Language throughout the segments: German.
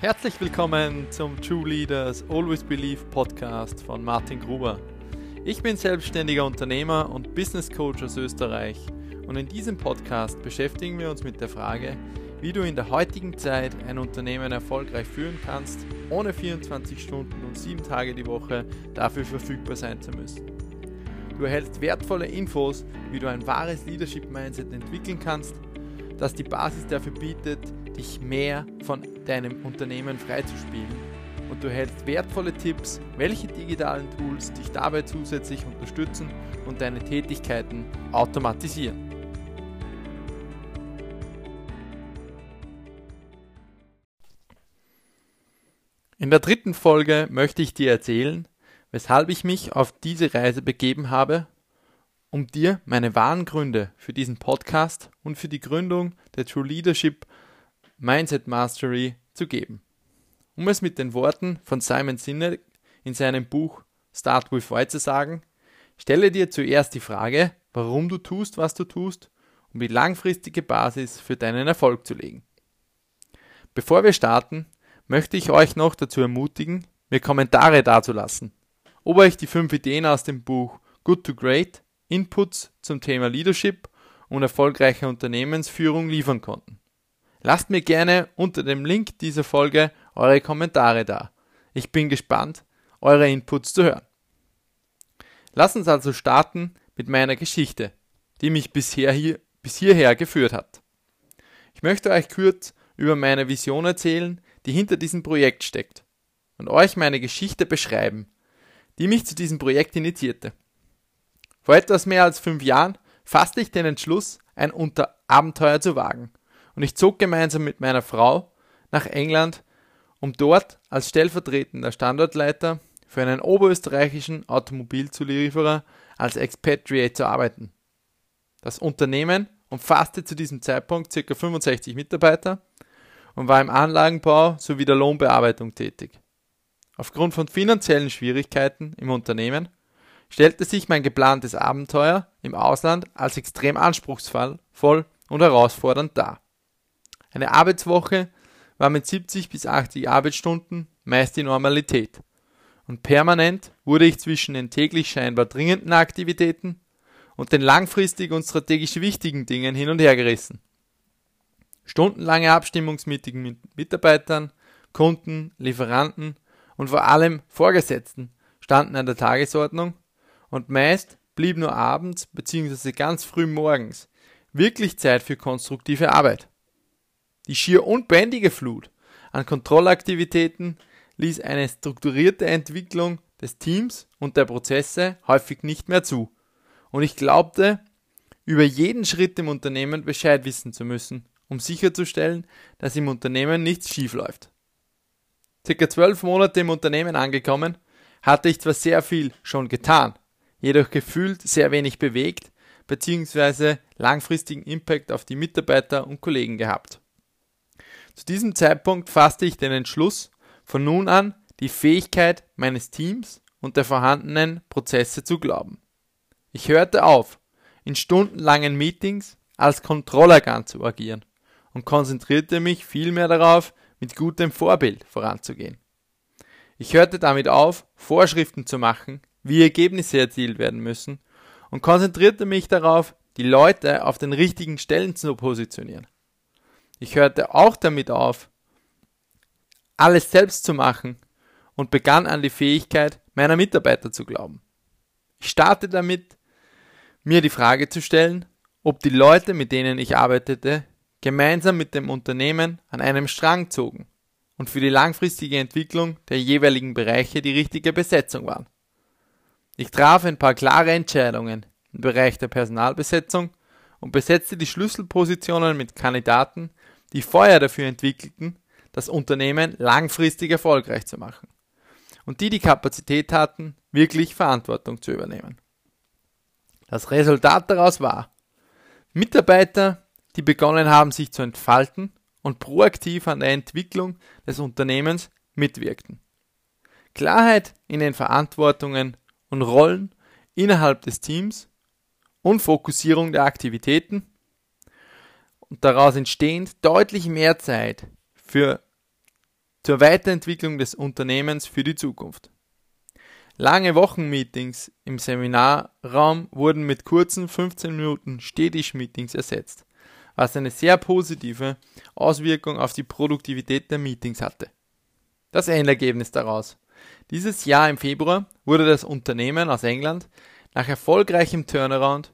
Herzlich willkommen zum True Leaders Always Believe Podcast von Martin Gruber. Ich bin selbstständiger Unternehmer und Business Coach aus Österreich und in diesem Podcast beschäftigen wir uns mit der Frage, wie du in der heutigen Zeit ein Unternehmen erfolgreich führen kannst, ohne 24 Stunden und 7 Tage die Woche dafür verfügbar sein zu müssen. Du erhältst wertvolle Infos, wie du ein wahres Leadership Mindset entwickeln kannst, das die Basis dafür bietet, dich mehr von deinem Unternehmen freizuspielen. Und du erhältst wertvolle Tipps, welche digitalen Tools dich dabei zusätzlich unterstützen und deine Tätigkeiten automatisieren. In der dritten Folge möchte ich dir erzählen, weshalb ich mich auf diese Reise begeben habe, um dir meine wahren Gründe für diesen Podcast und für die Gründung der True Leadership Mindset Mastery zu geben. Um es mit den Worten von Simon Sinek in seinem Buch Start with Why zu sagen, stelle dir zuerst die Frage, warum du tust, was du tust, um die langfristige Basis für deinen Erfolg zu legen. Bevor wir starten, möchte ich euch noch dazu ermutigen, mir Kommentare dazulassen, ob euch die fünf Ideen aus dem Buch Good to Great Inputs zum Thema Leadership und erfolgreiche Unternehmensführung liefern konnten. Lasst mir gerne unter dem Link dieser Folge eure Kommentare da. Ich bin gespannt, eure Inputs zu hören. Lasst uns also starten mit meiner Geschichte, die mich bisher hier, bis hierher geführt hat. Ich möchte euch kurz über meine Vision erzählen, die hinter diesem Projekt steckt und euch meine Geschichte beschreiben, die mich zu diesem Projekt initiierte. Vor etwas mehr als fünf Jahren fasste ich den Entschluss, ein Unter Abenteuer zu wagen und ich zog gemeinsam mit meiner Frau nach England, um dort als stellvertretender Standortleiter für einen oberösterreichischen Automobilzulieferer als Expatriate zu arbeiten. Das Unternehmen umfasste zu diesem Zeitpunkt ca. 65 Mitarbeiter und war im Anlagenbau sowie der Lohnbearbeitung tätig. Aufgrund von finanziellen Schwierigkeiten im Unternehmen stellte sich mein geplantes Abenteuer im Ausland als extrem anspruchsvoll und herausfordernd dar. Eine Arbeitswoche war mit 70 bis 80 Arbeitsstunden meist die Normalität. Und permanent wurde ich zwischen den täglich scheinbar dringenden Aktivitäten und den langfristig und strategisch wichtigen Dingen hin und her gerissen. Stundenlange Abstimmungsmeetings mit Mitarbeitern, Kunden, Lieferanten und vor allem Vorgesetzten standen an der Tagesordnung und meist blieb nur abends bzw. ganz früh morgens wirklich Zeit für konstruktive Arbeit. Die schier unbändige Flut an Kontrollaktivitäten ließ eine strukturierte Entwicklung des Teams und der Prozesse häufig nicht mehr zu. Und ich glaubte, über jeden Schritt im Unternehmen Bescheid wissen zu müssen, um sicherzustellen, dass im Unternehmen nichts schief läuft. Circa zwölf Monate im Unternehmen angekommen, hatte ich zwar sehr viel schon getan, jedoch gefühlt sehr wenig bewegt bzw. langfristigen Impact auf die Mitarbeiter und Kollegen gehabt. Zu diesem Zeitpunkt fasste ich den Entschluss, von nun an die Fähigkeit meines Teams und der vorhandenen Prozesse zu glauben. Ich hörte auf, in stundenlangen Meetings als Kontrollergan zu agieren und konzentrierte mich vielmehr darauf, mit gutem Vorbild voranzugehen. Ich hörte damit auf, Vorschriften zu machen, wie Ergebnisse erzielt werden müssen und konzentrierte mich darauf, die Leute auf den richtigen Stellen zu positionieren. Ich hörte auch damit auf, alles selbst zu machen und begann an die Fähigkeit meiner Mitarbeiter zu glauben. Ich starte damit, mir die Frage zu stellen, ob die Leute, mit denen ich arbeitete, gemeinsam mit dem Unternehmen an einem Strang zogen und für die langfristige Entwicklung der jeweiligen Bereiche die richtige Besetzung waren. Ich traf ein paar klare Entscheidungen im Bereich der Personalbesetzung und besetzte die Schlüsselpositionen mit Kandidaten, die Feuer dafür entwickelten, das Unternehmen langfristig erfolgreich zu machen und die die Kapazität hatten, wirklich Verantwortung zu übernehmen. Das Resultat daraus war, Mitarbeiter, die begonnen haben, sich zu entfalten und proaktiv an der Entwicklung des Unternehmens mitwirkten. Klarheit in den Verantwortungen und Rollen innerhalb des Teams und Fokussierung der Aktivitäten und daraus entstehend deutlich mehr Zeit für zur Weiterentwicklung des Unternehmens für die Zukunft. Lange Wochenmeetings im Seminarraum wurden mit kurzen 15 Minuten Städtisch-Meetings ersetzt, was eine sehr positive Auswirkung auf die Produktivität der Meetings hatte. Das Endergebnis daraus. Dieses Jahr im Februar wurde das Unternehmen aus England nach erfolgreichem Turnaround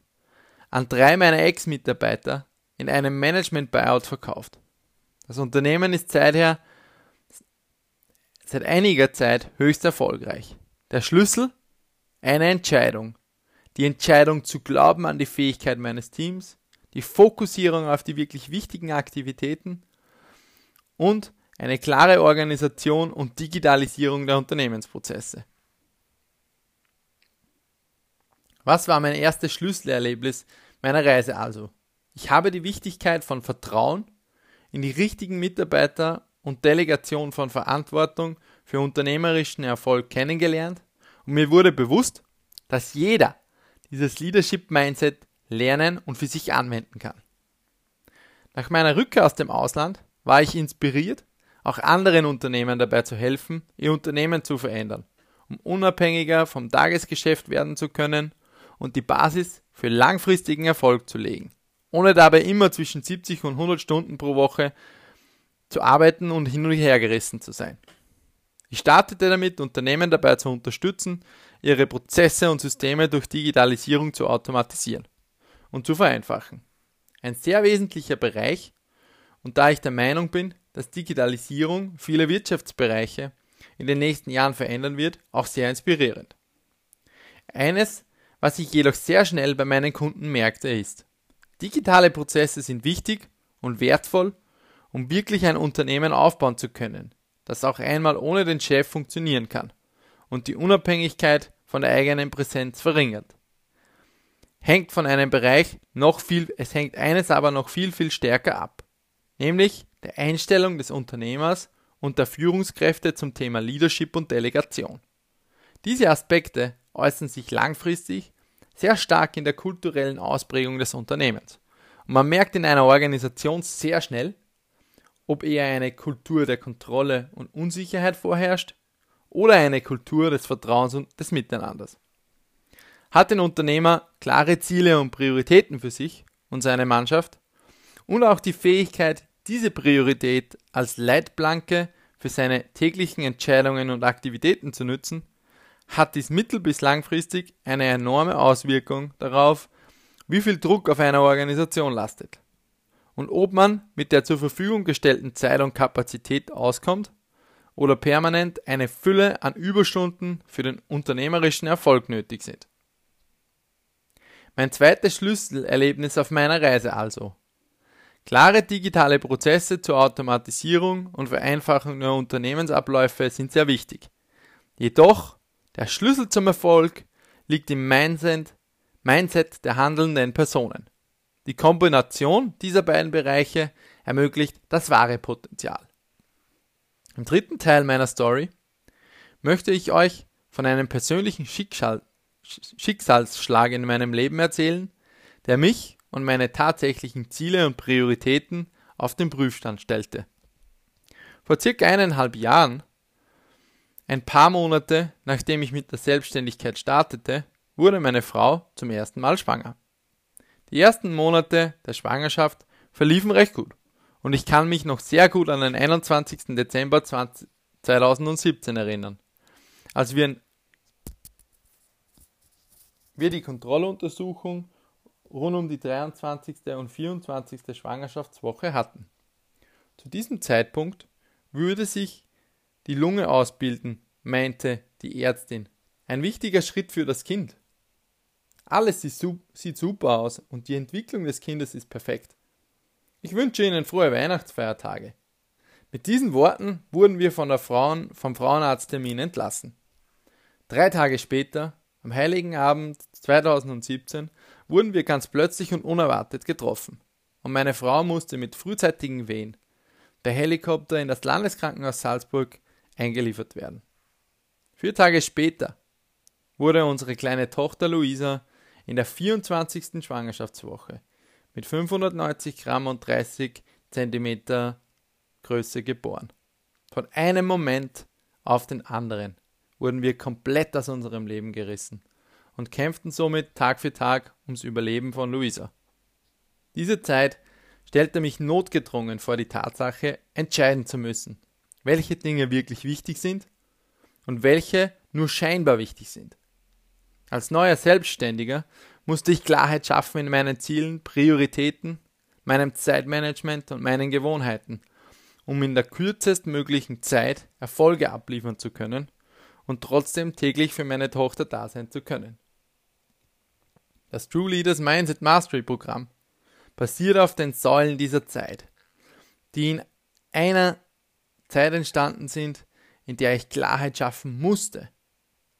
an drei meiner Ex-Mitarbeiter in einem Management-Buyout verkauft. Das Unternehmen ist seither seit einiger Zeit höchst erfolgreich. Der Schlüssel? Eine Entscheidung. Die Entscheidung zu glauben an die Fähigkeit meines Teams, die Fokussierung auf die wirklich wichtigen Aktivitäten und eine klare Organisation und Digitalisierung der Unternehmensprozesse. Was war mein erstes Schlüsselerlebnis meiner Reise also? Ich habe die Wichtigkeit von Vertrauen in die richtigen Mitarbeiter und Delegation von Verantwortung für unternehmerischen Erfolg kennengelernt und mir wurde bewusst, dass jeder dieses Leadership Mindset lernen und für sich anwenden kann. Nach meiner Rückkehr aus dem Ausland war ich inspiriert, auch anderen Unternehmen dabei zu helfen, ihr Unternehmen zu verändern, um unabhängiger vom Tagesgeschäft werden zu können und die Basis für langfristigen Erfolg zu legen, ohne dabei immer zwischen 70 und 100 Stunden pro Woche zu arbeiten und hin und her gerissen zu sein. Ich startete damit, Unternehmen dabei zu unterstützen, ihre Prozesse und Systeme durch Digitalisierung zu automatisieren und zu vereinfachen. Ein sehr wesentlicher Bereich, und da ich der Meinung bin, dass Digitalisierung viele Wirtschaftsbereiche in den nächsten Jahren verändern wird, auch sehr inspirierend. Eines was ich jedoch sehr schnell bei meinen Kunden merkte, ist, digitale Prozesse sind wichtig und wertvoll, um wirklich ein Unternehmen aufbauen zu können, das auch einmal ohne den Chef funktionieren kann und die Unabhängigkeit von der eigenen Präsenz verringert. Hängt von einem Bereich noch viel, es hängt eines aber noch viel, viel stärker ab, nämlich der Einstellung des Unternehmers und der Führungskräfte zum Thema Leadership und Delegation. Diese Aspekte äußern sich langfristig sehr stark in der kulturellen Ausprägung des Unternehmens. Und man merkt in einer Organisation sehr schnell, ob eher eine Kultur der Kontrolle und Unsicherheit vorherrscht oder eine Kultur des Vertrauens und des Miteinanders. Hat ein Unternehmer klare Ziele und Prioritäten für sich und seine Mannschaft und auch die Fähigkeit, diese Priorität als Leitplanke für seine täglichen Entscheidungen und Aktivitäten zu nutzen, hat dies mittel- bis langfristig eine enorme Auswirkung darauf, wie viel Druck auf einer Organisation lastet und ob man mit der zur Verfügung gestellten Zeit und Kapazität auskommt oder permanent eine Fülle an Überstunden für den unternehmerischen Erfolg nötig sind. Mein zweites Schlüsselerlebnis auf meiner Reise also. Klare digitale Prozesse zur Automatisierung und Vereinfachung der Unternehmensabläufe sind sehr wichtig. Jedoch der Schlüssel zum Erfolg liegt im Mindset, Mindset der handelnden Personen. Die Kombination dieser beiden Bereiche ermöglicht das wahre Potenzial. Im dritten Teil meiner Story möchte ich euch von einem persönlichen Schicksal, Schicksalsschlag in meinem Leben erzählen, der mich und meine tatsächlichen Ziele und Prioritäten auf den Prüfstand stellte. Vor circa eineinhalb Jahren ein paar Monate nachdem ich mit der Selbstständigkeit startete, wurde meine Frau zum ersten Mal schwanger. Die ersten Monate der Schwangerschaft verliefen recht gut und ich kann mich noch sehr gut an den 21. Dezember 2017 erinnern, als wir, wir die Kontrolluntersuchung rund um die 23. und 24. Schwangerschaftswoche hatten. Zu diesem Zeitpunkt würde sich die Lunge ausbilden, meinte die Ärztin. Ein wichtiger Schritt für das Kind. Alles sieht super aus und die Entwicklung des Kindes ist perfekt. Ich wünsche Ihnen frohe Weihnachtsfeiertage. Mit diesen Worten wurden wir von der Frauen, vom Frauenarzttermin entlassen. Drei Tage später, am Heiligen Abend 2017, wurden wir ganz plötzlich und unerwartet getroffen. Und meine Frau musste mit frühzeitigen Wehen per Helikopter in das Landeskrankenhaus Salzburg eingeliefert werden. Vier Tage später wurde unsere kleine Tochter Luisa in der 24. Schwangerschaftswoche mit 590 Gramm und 30 Zentimeter Größe geboren. Von einem Moment auf den anderen wurden wir komplett aus unserem Leben gerissen und kämpften somit Tag für Tag ums Überleben von Luisa. Diese Zeit stellte mich notgedrungen vor die Tatsache, entscheiden zu müssen, welche Dinge wirklich wichtig sind und welche nur scheinbar wichtig sind. Als neuer Selbstständiger musste ich Klarheit schaffen in meinen Zielen, Prioritäten, meinem Zeitmanagement und meinen Gewohnheiten, um in der kürzestmöglichen Zeit Erfolge abliefern zu können und trotzdem täglich für meine Tochter da sein zu können. Das True Leaders Mindset Mastery Programm basiert auf den Säulen dieser Zeit, die in einer Zeit entstanden sind, in der ich Klarheit schaffen musste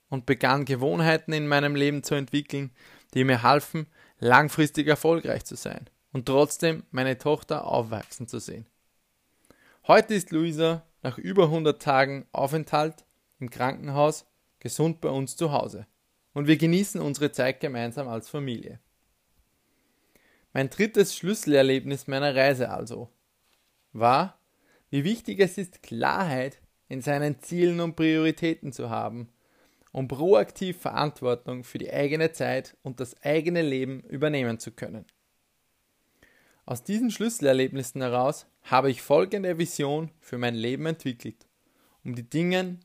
und begann Gewohnheiten in meinem Leben zu entwickeln, die mir halfen, langfristig erfolgreich zu sein und trotzdem meine Tochter aufwachsen zu sehen. Heute ist Luisa nach über 100 Tagen Aufenthalt im Krankenhaus gesund bei uns zu Hause und wir genießen unsere Zeit gemeinsam als Familie. Mein drittes Schlüsselerlebnis meiner Reise also war, wie wichtig es ist, Klarheit in seinen Zielen und Prioritäten zu haben, um proaktiv Verantwortung für die eigene Zeit und das eigene Leben übernehmen zu können. Aus diesen Schlüsselerlebnissen heraus habe ich folgende Vision für mein Leben entwickelt, um die Dinge,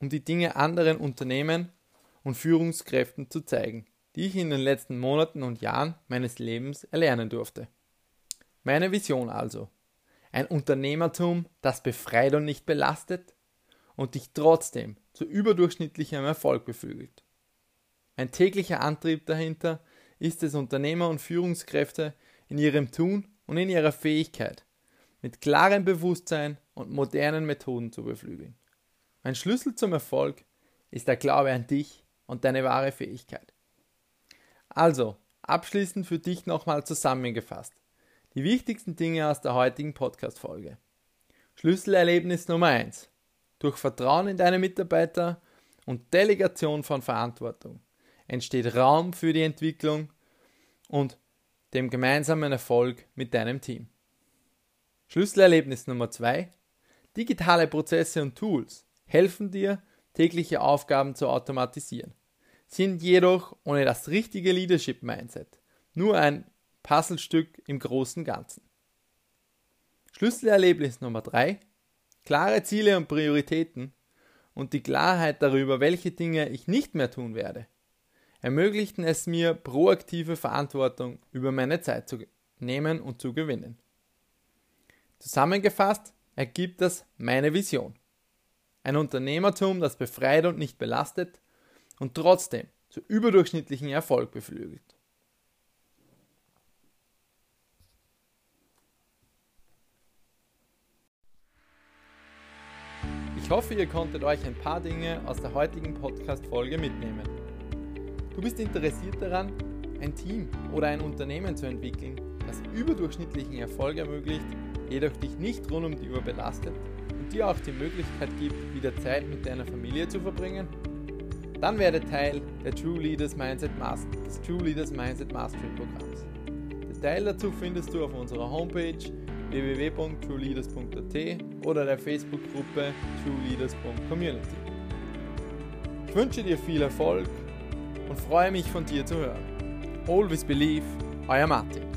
um die Dinge anderen Unternehmen und Führungskräften zu zeigen die ich in den letzten Monaten und Jahren meines Lebens erlernen durfte. Meine Vision also. Ein Unternehmertum, das befreit und nicht belastet und dich trotzdem zu überdurchschnittlichem Erfolg beflügelt. Mein täglicher Antrieb dahinter ist es, Unternehmer und Führungskräfte in ihrem Tun und in ihrer Fähigkeit mit klarem Bewusstsein und modernen Methoden zu beflügeln. Mein Schlüssel zum Erfolg ist der Glaube an dich und deine wahre Fähigkeit. Also, abschließend für dich nochmal zusammengefasst. Die wichtigsten Dinge aus der heutigen Podcast-Folge. Schlüsselerlebnis Nummer 1. Durch Vertrauen in deine Mitarbeiter und Delegation von Verantwortung entsteht Raum für die Entwicklung und dem gemeinsamen Erfolg mit deinem Team. Schlüsselerlebnis Nummer 2. Digitale Prozesse und Tools helfen dir, tägliche Aufgaben zu automatisieren sind jedoch ohne das richtige Leadership-Mindset nur ein Puzzlestück im großen Ganzen. Schlüsselerlebnis Nummer 3. Klare Ziele und Prioritäten und die Klarheit darüber, welche Dinge ich nicht mehr tun werde, ermöglichten es mir, proaktive Verantwortung über meine Zeit zu nehmen und zu gewinnen. Zusammengefasst ergibt das meine Vision. Ein Unternehmertum, das befreit und nicht belastet, und trotzdem zu überdurchschnittlichen Erfolg beflügelt. Ich hoffe, ihr konntet euch ein paar Dinge aus der heutigen Podcast-Folge mitnehmen. Du bist interessiert daran, ein Team oder ein Unternehmen zu entwickeln, das überdurchschnittlichen Erfolg ermöglicht, jedoch dich nicht rund um die Uhr belastet und dir auch die Möglichkeit gibt, wieder Zeit mit deiner Familie zu verbringen? Dann werde Teil der True Leaders Mindset Master, des True Leaders Mindset Mastery Programms. Detail dazu findest du auf unserer Homepage www.trueleaders.at oder der Facebook-Gruppe trueleaders.community. Ich wünsche dir viel Erfolg und freue mich von dir zu hören. Always believe, euer Martin.